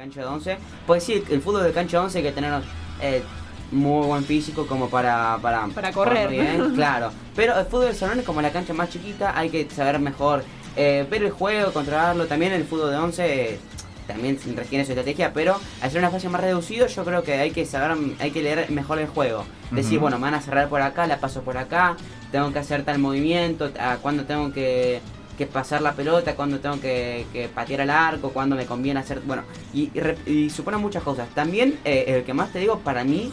cancha de 11. Pues sí, el fútbol de cancha de 11 hay que tener eh, muy buen físico como para... Para, Para correr. bien, claro. Pero el fútbol de salón es como la cancha más chiquita, hay que saber mejor eh, ver el juego, controlarlo. También el fútbol de 11 eh, también requiere su estrategia, pero al ser un espacio más reducido yo creo que hay que saber, hay que leer mejor el juego. Decir, bueno, me van a cerrar por acá, la paso por acá, tengo que hacer tal movimiento, a cuándo tengo que, que pasar la pelota, cuándo tengo que, que patear al arco, cuándo me conviene hacer... Bueno, y, y, supone muchas cosas. También eh, el que más te digo, para mí,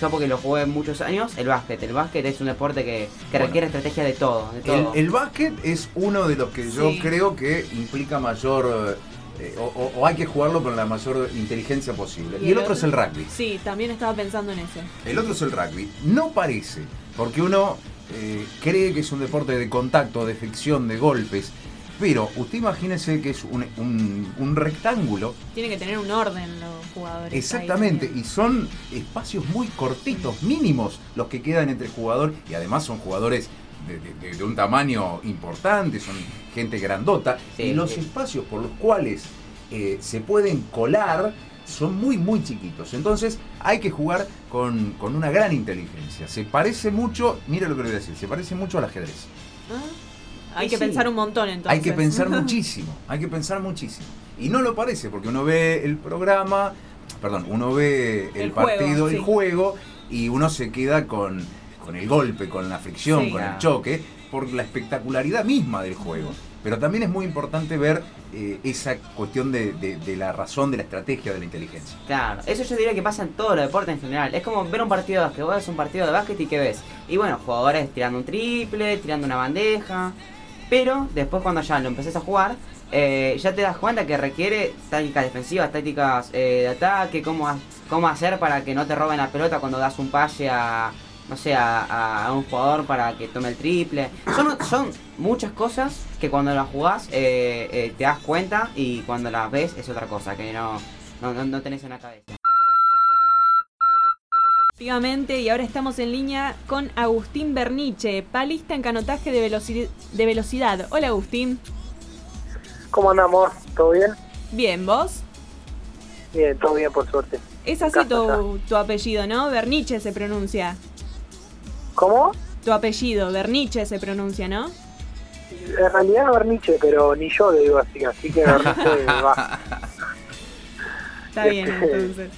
yo porque lo jugué muchos años, el básquet. El básquet es un deporte que, que Bueno. requiere estrategia de todo. De El, todo. el básquet es uno de los que yo Sí. creo que implica mayor. eh, o, o- o hay que jugarlo con la mayor inteligencia posible. Y, el otro es el rugby. Sí, también estaba pensando en ese. El otro es el rugby. No parece, porque uno eh, cree que es un deporte de contacto, de fricción, de golpes. Pero usted imagínese que es un, un- un rectángulo, Tiene que tener un orden los jugadores. exactamente, y son espacios muy cortitos, mínimos, los que quedan entre jugador, y además son jugadores de, de- de- de un tamaño importante, son gente grandota, Sí, y los sí. espacios por los cuales eh, se pueden colar son muy, muy chiquitos. Entonces hay que jugar con, con una gran inteligencia. Se parece mucho, mira lo que le voy a decir, se parece mucho al ajedrez. Ah, Hay que sí. pensar un montón entonces. Hay que pensar muchísimo, hay que pensar muchísimo. Y no lo parece, porque uno ve el programa, perdón, uno ve el, El juego, partido, sí. el juego, y uno se queda con, con el golpe, con la fricción, Sí. con el choque, por la espectacularidad misma del juego. Pero también es muy importante ver eh, esa cuestión de, de- la razón, de la estrategia, de la inteligencia. Claro, eso yo diría que pasa en todos los deportes en general. Es como ver un partido de básquet. Vos ves un partido de básquet y ¿qué ves? Y bueno, jugadores tirando un triple, tirando una bandeja. Pero después cuando ya lo empezás a jugar, eh, ya te das cuenta que requiere tácticas defensivas, tácticas eh, de ataque, cómo, cómo hacer para que no te roben la pelota cuando das un pase a, no sé, a, un jugador para que tome el triple. Son, son muchas cosas que cuando las jugás eh, eh, te das cuenta y cuando las ves es otra cosa, que no, no, no, no tenés en la cabeza. Efectivamente, y ahora estamos en línea con Agustín Berniche, palista en canotaje de, veloci- de velocidad. Hola Agustín. ¿Cómo andamos? ¿Todo bien? Bien, ¿vos? Bien, todo bien por suerte. Es así tu, tu apellido, ¿no? Berniche se pronuncia. ¿Cómo? Tu apellido, Berniche se pronuncia, ¿no? En realidad no Berniche, pero ni yo le digo así, así que Berniche va. Está bien, Este, entonces.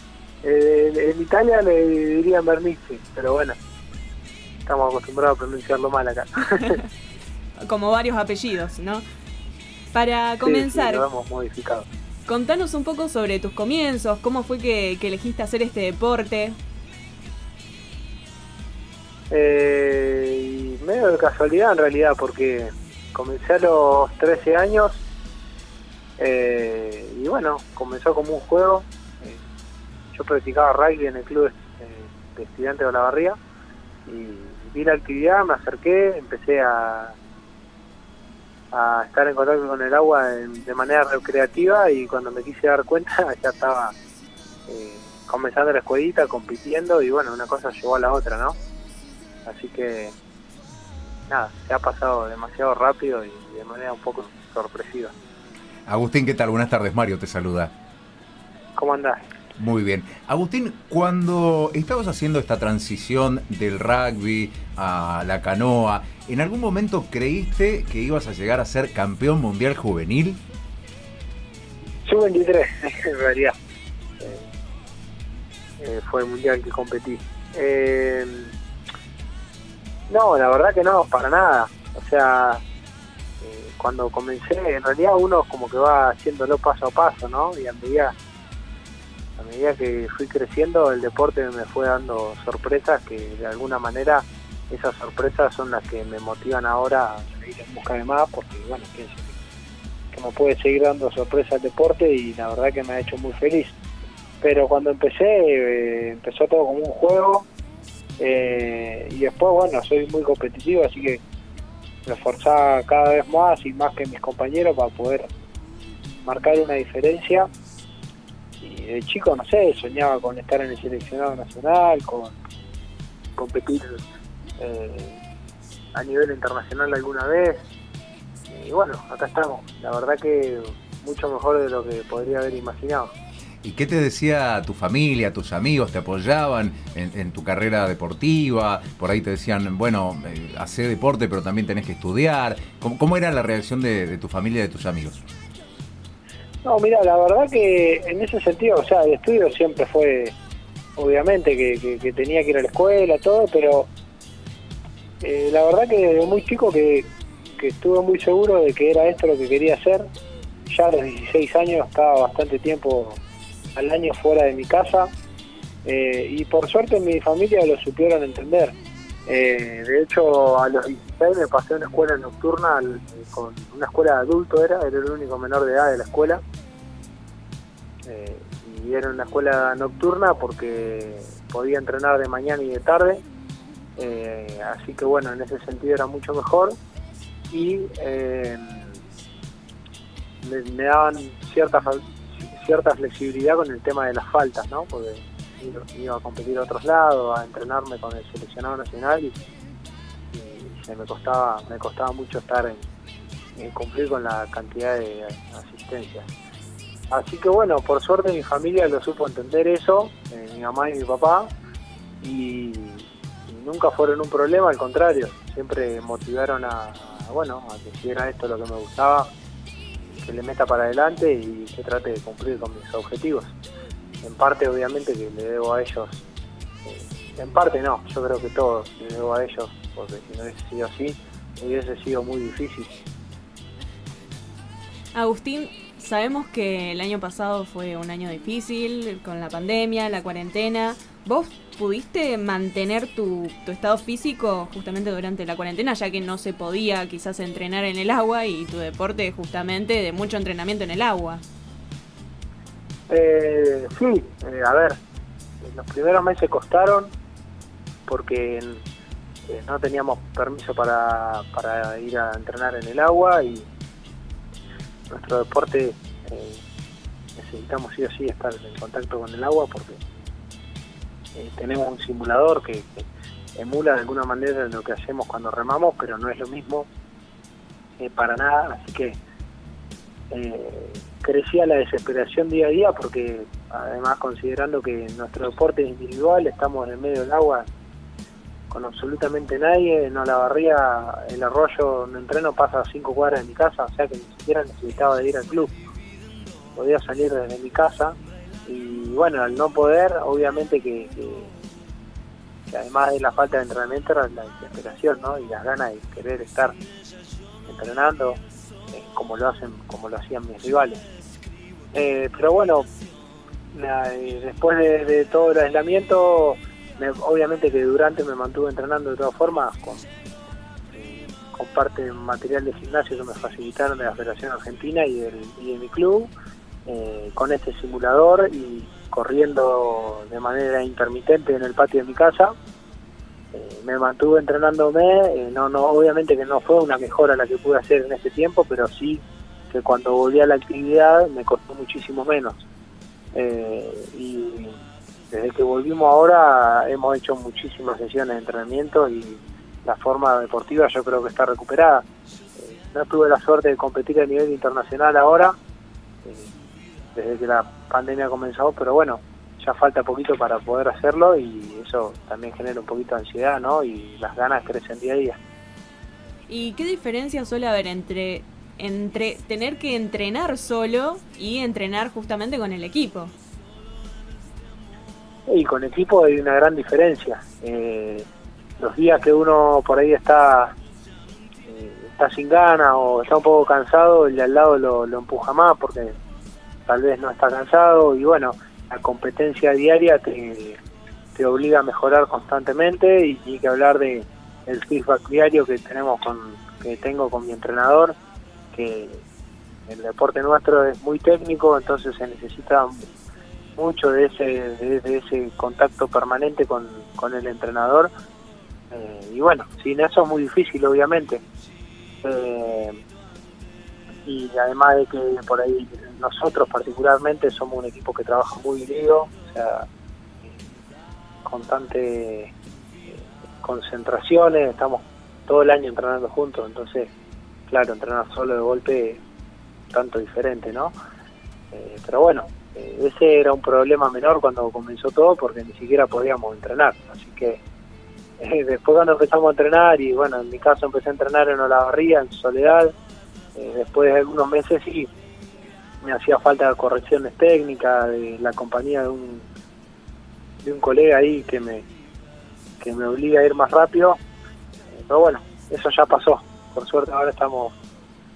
Eh, en Italia le dirían Bernice, pero bueno, estamos acostumbrados a pronunciarlo mal acá. Como varios apellidos, ¿no? Para Sí, comenzar, sí, lo hemos modificado. contanos un poco sobre tus comienzos, cómo fue que, que elegiste hacer este deporte. Eh, y medio de casualidad en realidad, porque comencé a los 13 años eh, y bueno, comenzó como un juego. Eh, yo practicaba rugby en el club eh, de estudiantes de Olavarría y vi la actividad, me acerqué, empecé a, a estar en contacto con el agua en- de manera recreativa y cuando me quise dar cuenta ya estaba comenzando la escuelita, compitiendo y bueno, una cosa llevó a la otra, ¿no? Así que, nada, se ha pasado demasiado rápido y de manera un poco sorpresiva. Agustín, ¿qué tal? Buenas tardes, Mario te saluda. ¿Cómo andás? Muy bien. Agustín, cuando estabas haciendo esta transición del rugby a la canoa, ¿en algún momento creíste que ibas a llegar a ser campeón mundial juvenil? Sub 23, en realidad. Eh, eh, fue el mundial que competí. Eh, no, la verdad que no, para nada. O sea, eh, cuando comencé, en realidad uno como que va haciéndolo paso a paso, ¿no? Y a medida, a medida que fui creciendo, el deporte me fue dando sorpresas que de alguna manera esas sorpresas son las que me motivan ahora a seguir en busca de más, porque bueno, pienso que, me puede seguir dando sorpresas el deporte y la verdad que me ha hecho muy feliz. Pero cuando empecé, eh, empezó todo como un juego eh, y después, bueno, soy muy competitivo, así que me esforzaba cada vez más y más que mis compañeros para poder marcar una diferencia. Y de chico, no sé, soñaba con estar en el seleccionado nacional, con competir eh, a nivel internacional alguna vez. Y bueno, acá estamos. La verdad que mucho mejor de lo que podría haber imaginado. ¿Y qué te decía tu familia, tus amigos? ¿Te apoyaban en, tu carrera deportiva? Por ahí te decían, bueno, eh, deporte, pero también tenés que estudiar. ¿Cómo, era la reacción de, tu familia y de tus amigos? No, mira, la verdad que en ese sentido, o sea, el estudio siempre fue, obviamente, que, tenía que ir a la escuela, todo, pero eh, la verdad que desde muy chico que, que estuve muy seguro de que era esto lo que quería hacer. Ya a los 16 años estaba bastante tiempo al año fuera de mi casa eh, y por suerte mi familia lo supieron entender. Eh, de hecho, a los 16 me pasé a una escuela nocturna, con una escuela de adulto era, era el único menor de edad de la escuela. Eh, y era una escuela nocturna porque podía entrenar de mañana y de tarde. así que bueno, en ese sentido era mucho mejor. Y me, me, daban ciertas cierta flexibilidad con el tema de las faltas, ¿no? Porque iba a competir a otros lados, a entrenarme con el seleccionado nacional y, se me costaba, me costaba mucho estar en, cumplir con la cantidad de asistencia. Así que bueno, por suerte mi familia lo supo entender eso, eh, mi mamá y mi papá, y, nunca fueron un problema, al contrario, siempre motivaron a, a bueno, a que hiciera esto lo que me gustaba que le meta para adelante y que trate de cumplir con mis objetivos. En parte, obviamente, que le debo a ellos, eh, en parte no, yo creo que todo le debo a ellos, porque si no hubiese sido así, hubiese sido muy difícil. Agustín, sabemos que el año pasado fue un año difícil, con la pandemia, la cuarentena. ¿Vos pudiste mantener tu, estado físico justamente durante la cuarentena, ya que no se podía quizás entrenar en el agua y tu deporte justamente de mucho entrenamiento en el agua? Eh, sí, eh, a ver, los primeros meses costaron porque eh, no teníamos permiso para, para ir a entrenar en el agua y nuestro deporte necesitamos sí o sí estar en contacto con el agua porque eh, tenemos un simulador que, emula de alguna manera lo que hacemos cuando remamos, pero no es lo mismo eh, para nada, así que eh, crecía la desesperación día a día porque además considerando que nuestro deporte es individual, estamos en medio del agua con absolutamente nadie, no la barría, el arroyo donde entreno pasa a cinco cuadras de mi casa, o sea que ni siquiera necesitaba de ir al club, podía salir desde mi casa y bueno, al no poder, obviamente que, además de la falta de entrenamiento era la desesperación, ¿no? Y las ganas de querer estar entrenando eh, como lo hacen, como lo hacían mis rivales. Eh, pero bueno, eh, después de, todo el aislamiento, obviamente que durante me mantuve entrenando de todas formas con, con parte material de gimnasio que me facilitaron de la Federación Argentina y, y de mi club eh, con este simulador y corriendo de manera intermitente en el patio de mi casa. Eh, me mantuve entrenándome, eh, no, no, obviamente que no fue una mejora la que pude hacer en este tiempo, pero sí que cuando volví a la actividad me costó muchísimo menos. y desde que volvimos ahora hemos hecho muchísimas sesiones de entrenamiento y la forma deportiva yo creo que está recuperada. no tuve la suerte de competir a nivel internacional ahora, desde que la pandemia comenzó, pero bueno, ya falta poquito para poder hacerlo y eso también genera un poquito de ansiedad, ¿no? Y las ganas crecen día a día. ¿Y qué diferencia suele haber entre, entre tener que entrenar solo y entrenar justamente con el equipo? Y con equipo hay una gran diferencia. Eh, los días que uno por ahí está eh, está sin ganas o está un poco cansado, el de al lado lo, lo empuja más porque tal vez no está cansado y bueno, la competencia diaria te, te obliga a mejorar constantemente y, hay que hablar de el feedback diario que tenemos con que tengo con mi entrenador que el deporte nuestro es muy técnico entonces se necesita mucho de ese de, ese contacto permanente con, con el entrenador. Eh, y bueno sin eso es muy difícil obviamente. Eh, y además de que por ahí nosotros particularmente somos un equipo que trabaja muy unido, o sea, constante eh, concentraciones, estamos todo el año entrenando juntos, entonces, claro, entrenar solo de golpe tanto diferente, ¿no? Eh, pero bueno, eh, ese era un problema menor cuando comenzó todo porque ni siquiera podíamos entrenar. Así que después cuando empezamos a entrenar, y bueno, en mi caso empecé a entrenar en Olavarría, en Soledad, eh, después de algunos meses sí, me hacía falta correcciones técnicas de la compañía de un, de un colega ahí que me, que me obliga a ir más rápido. Pero bueno, eso ya pasó. Por suerte ahora estamos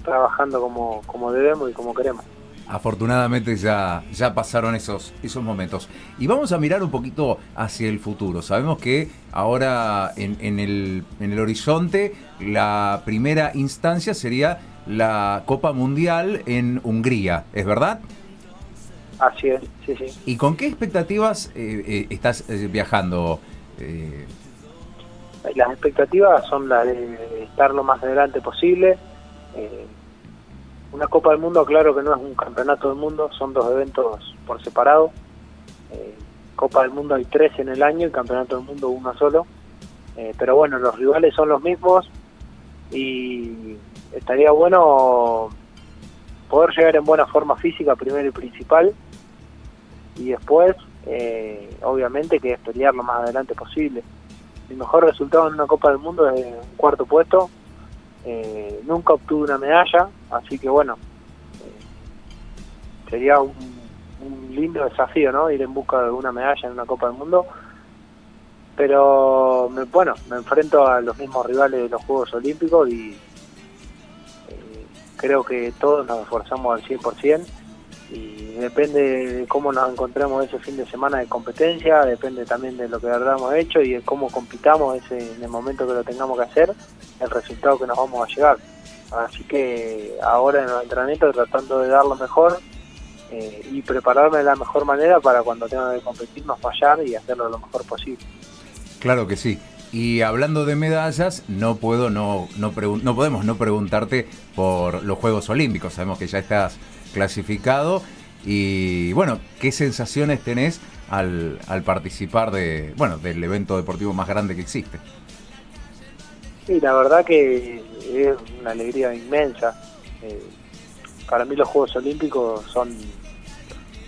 trabajando como, como debemos y como queremos. Afortunadamente ya, ya pasaron esos, esos momentos. Y vamos a mirar un poquito hacia el futuro. Sabemos que ahora en, en, el, en el horizonte la primera instancia sería la Copa Mundial en Hungría, ¿es verdad? Así es, sí, sí. ¿Y con qué expectativas eh, eh, estás eh, viajando? Eh, Las expectativas son las de estar lo más adelante posible. Eh, una Copa del Mundo, claro que no es un campeonato del mundo, son dos eventos por separado. Copa del Mundo hay tres en el año y Campeonato del Mundo uno solo. Pero bueno, los rivales son los mismos y estaría bueno poder llegar en buena forma física primero y principal y después, eh, obviamente, que es pelear lo más adelante posible. Mi mejor resultado en una Copa del Mundo es un cuarto puesto. Eh, nunca obtuve una medalla, así que bueno, eh, sería un, un lindo desafío, ¿no? Ir en busca de una medalla en una Copa del Mundo. Pero me, bueno, me enfrento a los mismos rivales de los Juegos Olímpicos y creo que todos nos esforzamos al 100% y depende de cómo nos encontremos ese fin de semana de competencia, depende también de lo que hayamos hecho y de cómo compitamos ese, en el momento que lo tengamos que hacer, el resultado que nos vamos a llegar. Así que ahora en los entrenamientos tratando de dar lo mejor eh, y prepararme de la mejor manera para cuando tenga que competir no fallar y hacerlo lo mejor posible. Claro que sí. Y hablando de medallas, no puedo no no, no podemos no preguntarte por los Juegos Olímpicos. Sabemos que ya estás clasificado y bueno, ¿qué sensaciones tenés al, al participar de bueno del evento deportivo más grande que existe? Sí, la verdad que es una alegría inmensa. Eh, para mí los Juegos Olímpicos son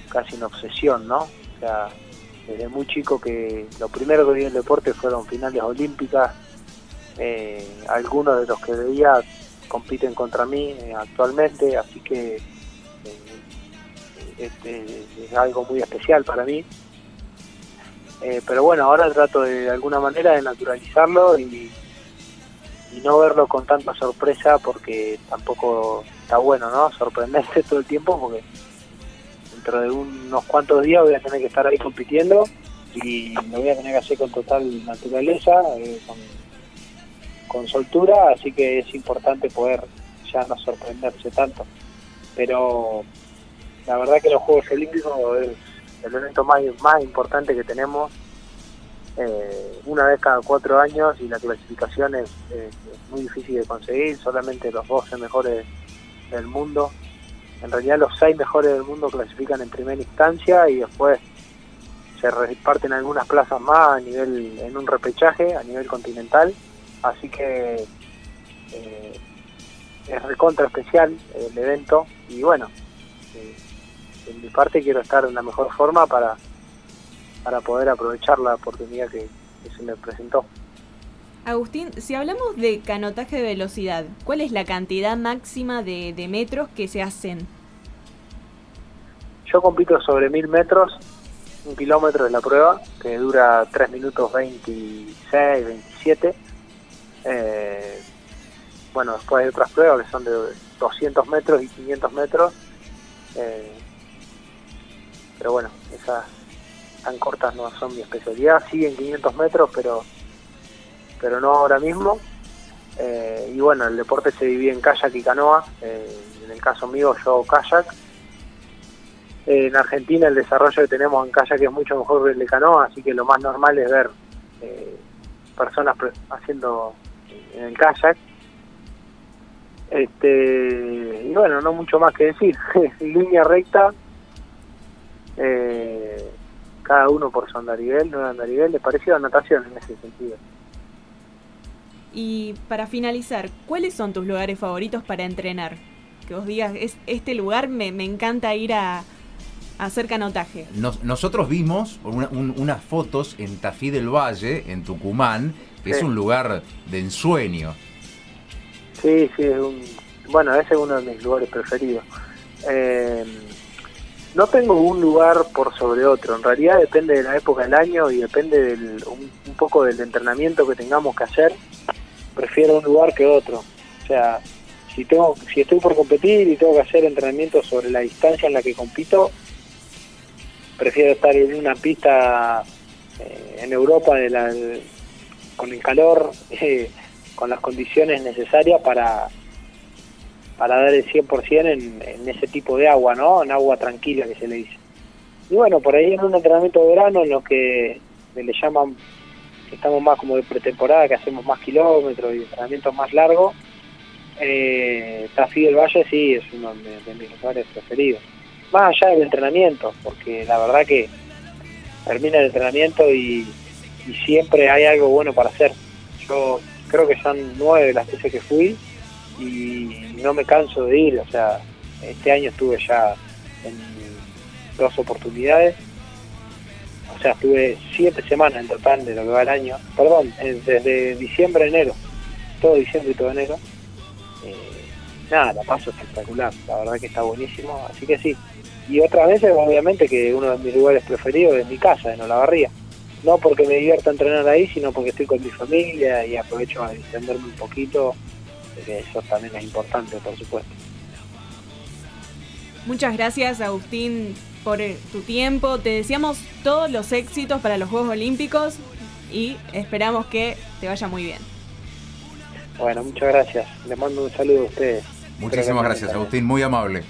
casi una obsesión, ¿no? O sea, desde muy chico que lo primero que vi en el deporte fueron finales olímpicas. Eh, algunos de los que veía compiten contra mí eh, actualmente, así que eh, este, es algo muy especial para mí. Pero bueno, ahora trato de, de alguna manera de naturalizarlo y, y no verlo con tanta sorpresa porque tampoco está bueno, ¿no? Sorprenderse todo el tiempo porque dentro de unos cuantos días voy a tener que estar ahí compitiendo y lo voy a tener que hacer con total naturaleza, eh, con, soltura, así que es importante poder ya no sorprenderse tanto. Pero la verdad que los Juegos Olímpicos es el evento más, más importante que tenemos eh, una vez cada cuatro años y la clasificación es, muy difícil de conseguir, solamente los 12 mejores del mundo. En realidad los seis mejores del mundo clasifican en primera instancia y después se reparten algunas plazas más a nivel en un repechaje a nivel continental, así que eh, es recontra especial el evento y bueno, eh, en mi parte quiero estar en la mejor forma para para poder aprovechar la oportunidad que, se me presentó. Agustín, si hablamos de canotaje de velocidad, ¿cuál es la cantidad máxima de, de metros que se hacen? Yo compito sobre mil metros, un kilómetro de la prueba, que dura 3 minutos 26, 27. Eh, bueno, después hay otras pruebas que son de 200 metros y 500 metros. Eh, pero bueno, esas tan cortas no son mi especialidad, sí en 500 metros, pero pero no ahora mismo. Eh, y bueno, el deporte se divide en kayak y canoa. Eh, en el caso mío, yo kayak. En Argentina el desarrollo que tenemos en kayak es mucho mejor que el de canoa, así que lo más normal es ver eh, personas haciendo en el kayak. Este, y bueno, no mucho más que decir. Línea recta. Cada uno por su andarivel, no andarivel, le pareció a natación en ese sentido. Y para finalizar, ¿cuáles son tus lugares favoritos para entrenar? Que vos digas, es, este lugar me, me encanta ir a, hacer canotaje. Nos- nosotros vimos una- un- unas fotos en Tafí del Valle, en Tucumán, que es un lugar de ensueño. Sí, sí, es un, bueno, ese es uno de mis lugares preferidos. Eh, no tengo un lugar por sobre otro, en realidad depende de la época del año y depende del, un, un poco del entrenamiento que tengamos que hacer. Prefiero un lugar que otro. O sea, si tengo, si estoy por competir y tengo que hacer entrenamiento sobre la distancia en la que compito, prefiero estar en una pista eh, en Europa de la, con el calor, con las condiciones necesarias para para dar el 100% en, en ese tipo de agua, ¿no? En agua tranquila que se le dice. Y bueno, por ahí en un entrenamiento de verano en los que se le llaman, estamos más como de pretemporada, que hacemos más kilómetros y entrenamientos más largos, eh, Tafí del Valle sí es uno de, de mis lugares preferidos. Más allá del entrenamiento, porque la verdad que termina el entrenamiento y, y siempre hay algo bueno para hacer. Yo creo que son nueve las veces que fui y no me canso de ir, o sea, este año estuve ya en dos oportunidades, o sea, estuve siete semanas en total de lo que va el año, perdón, desde diciembre a enero, todo diciembre y todo enero, Eh, nada, la paso espectacular, la verdad que está buenísimo, así que sí, y otras veces obviamente que uno de mis lugares preferidos es mi casa, en Olavarría, no porque me divierta entrenar ahí, sino porque estoy con mi familia y aprovecho a distenderme un poquito que eso también es importante, por supuesto. Muchas gracias, Agustín, por eh, tu tiempo. Te deseamos todos los éxitos para los Juegos Olímpicos y esperamos que te vaya muy bien. Bueno, muchas gracias. Les mando un saludo a ustedes. Muchísimas gracias, Agustín, muy amable.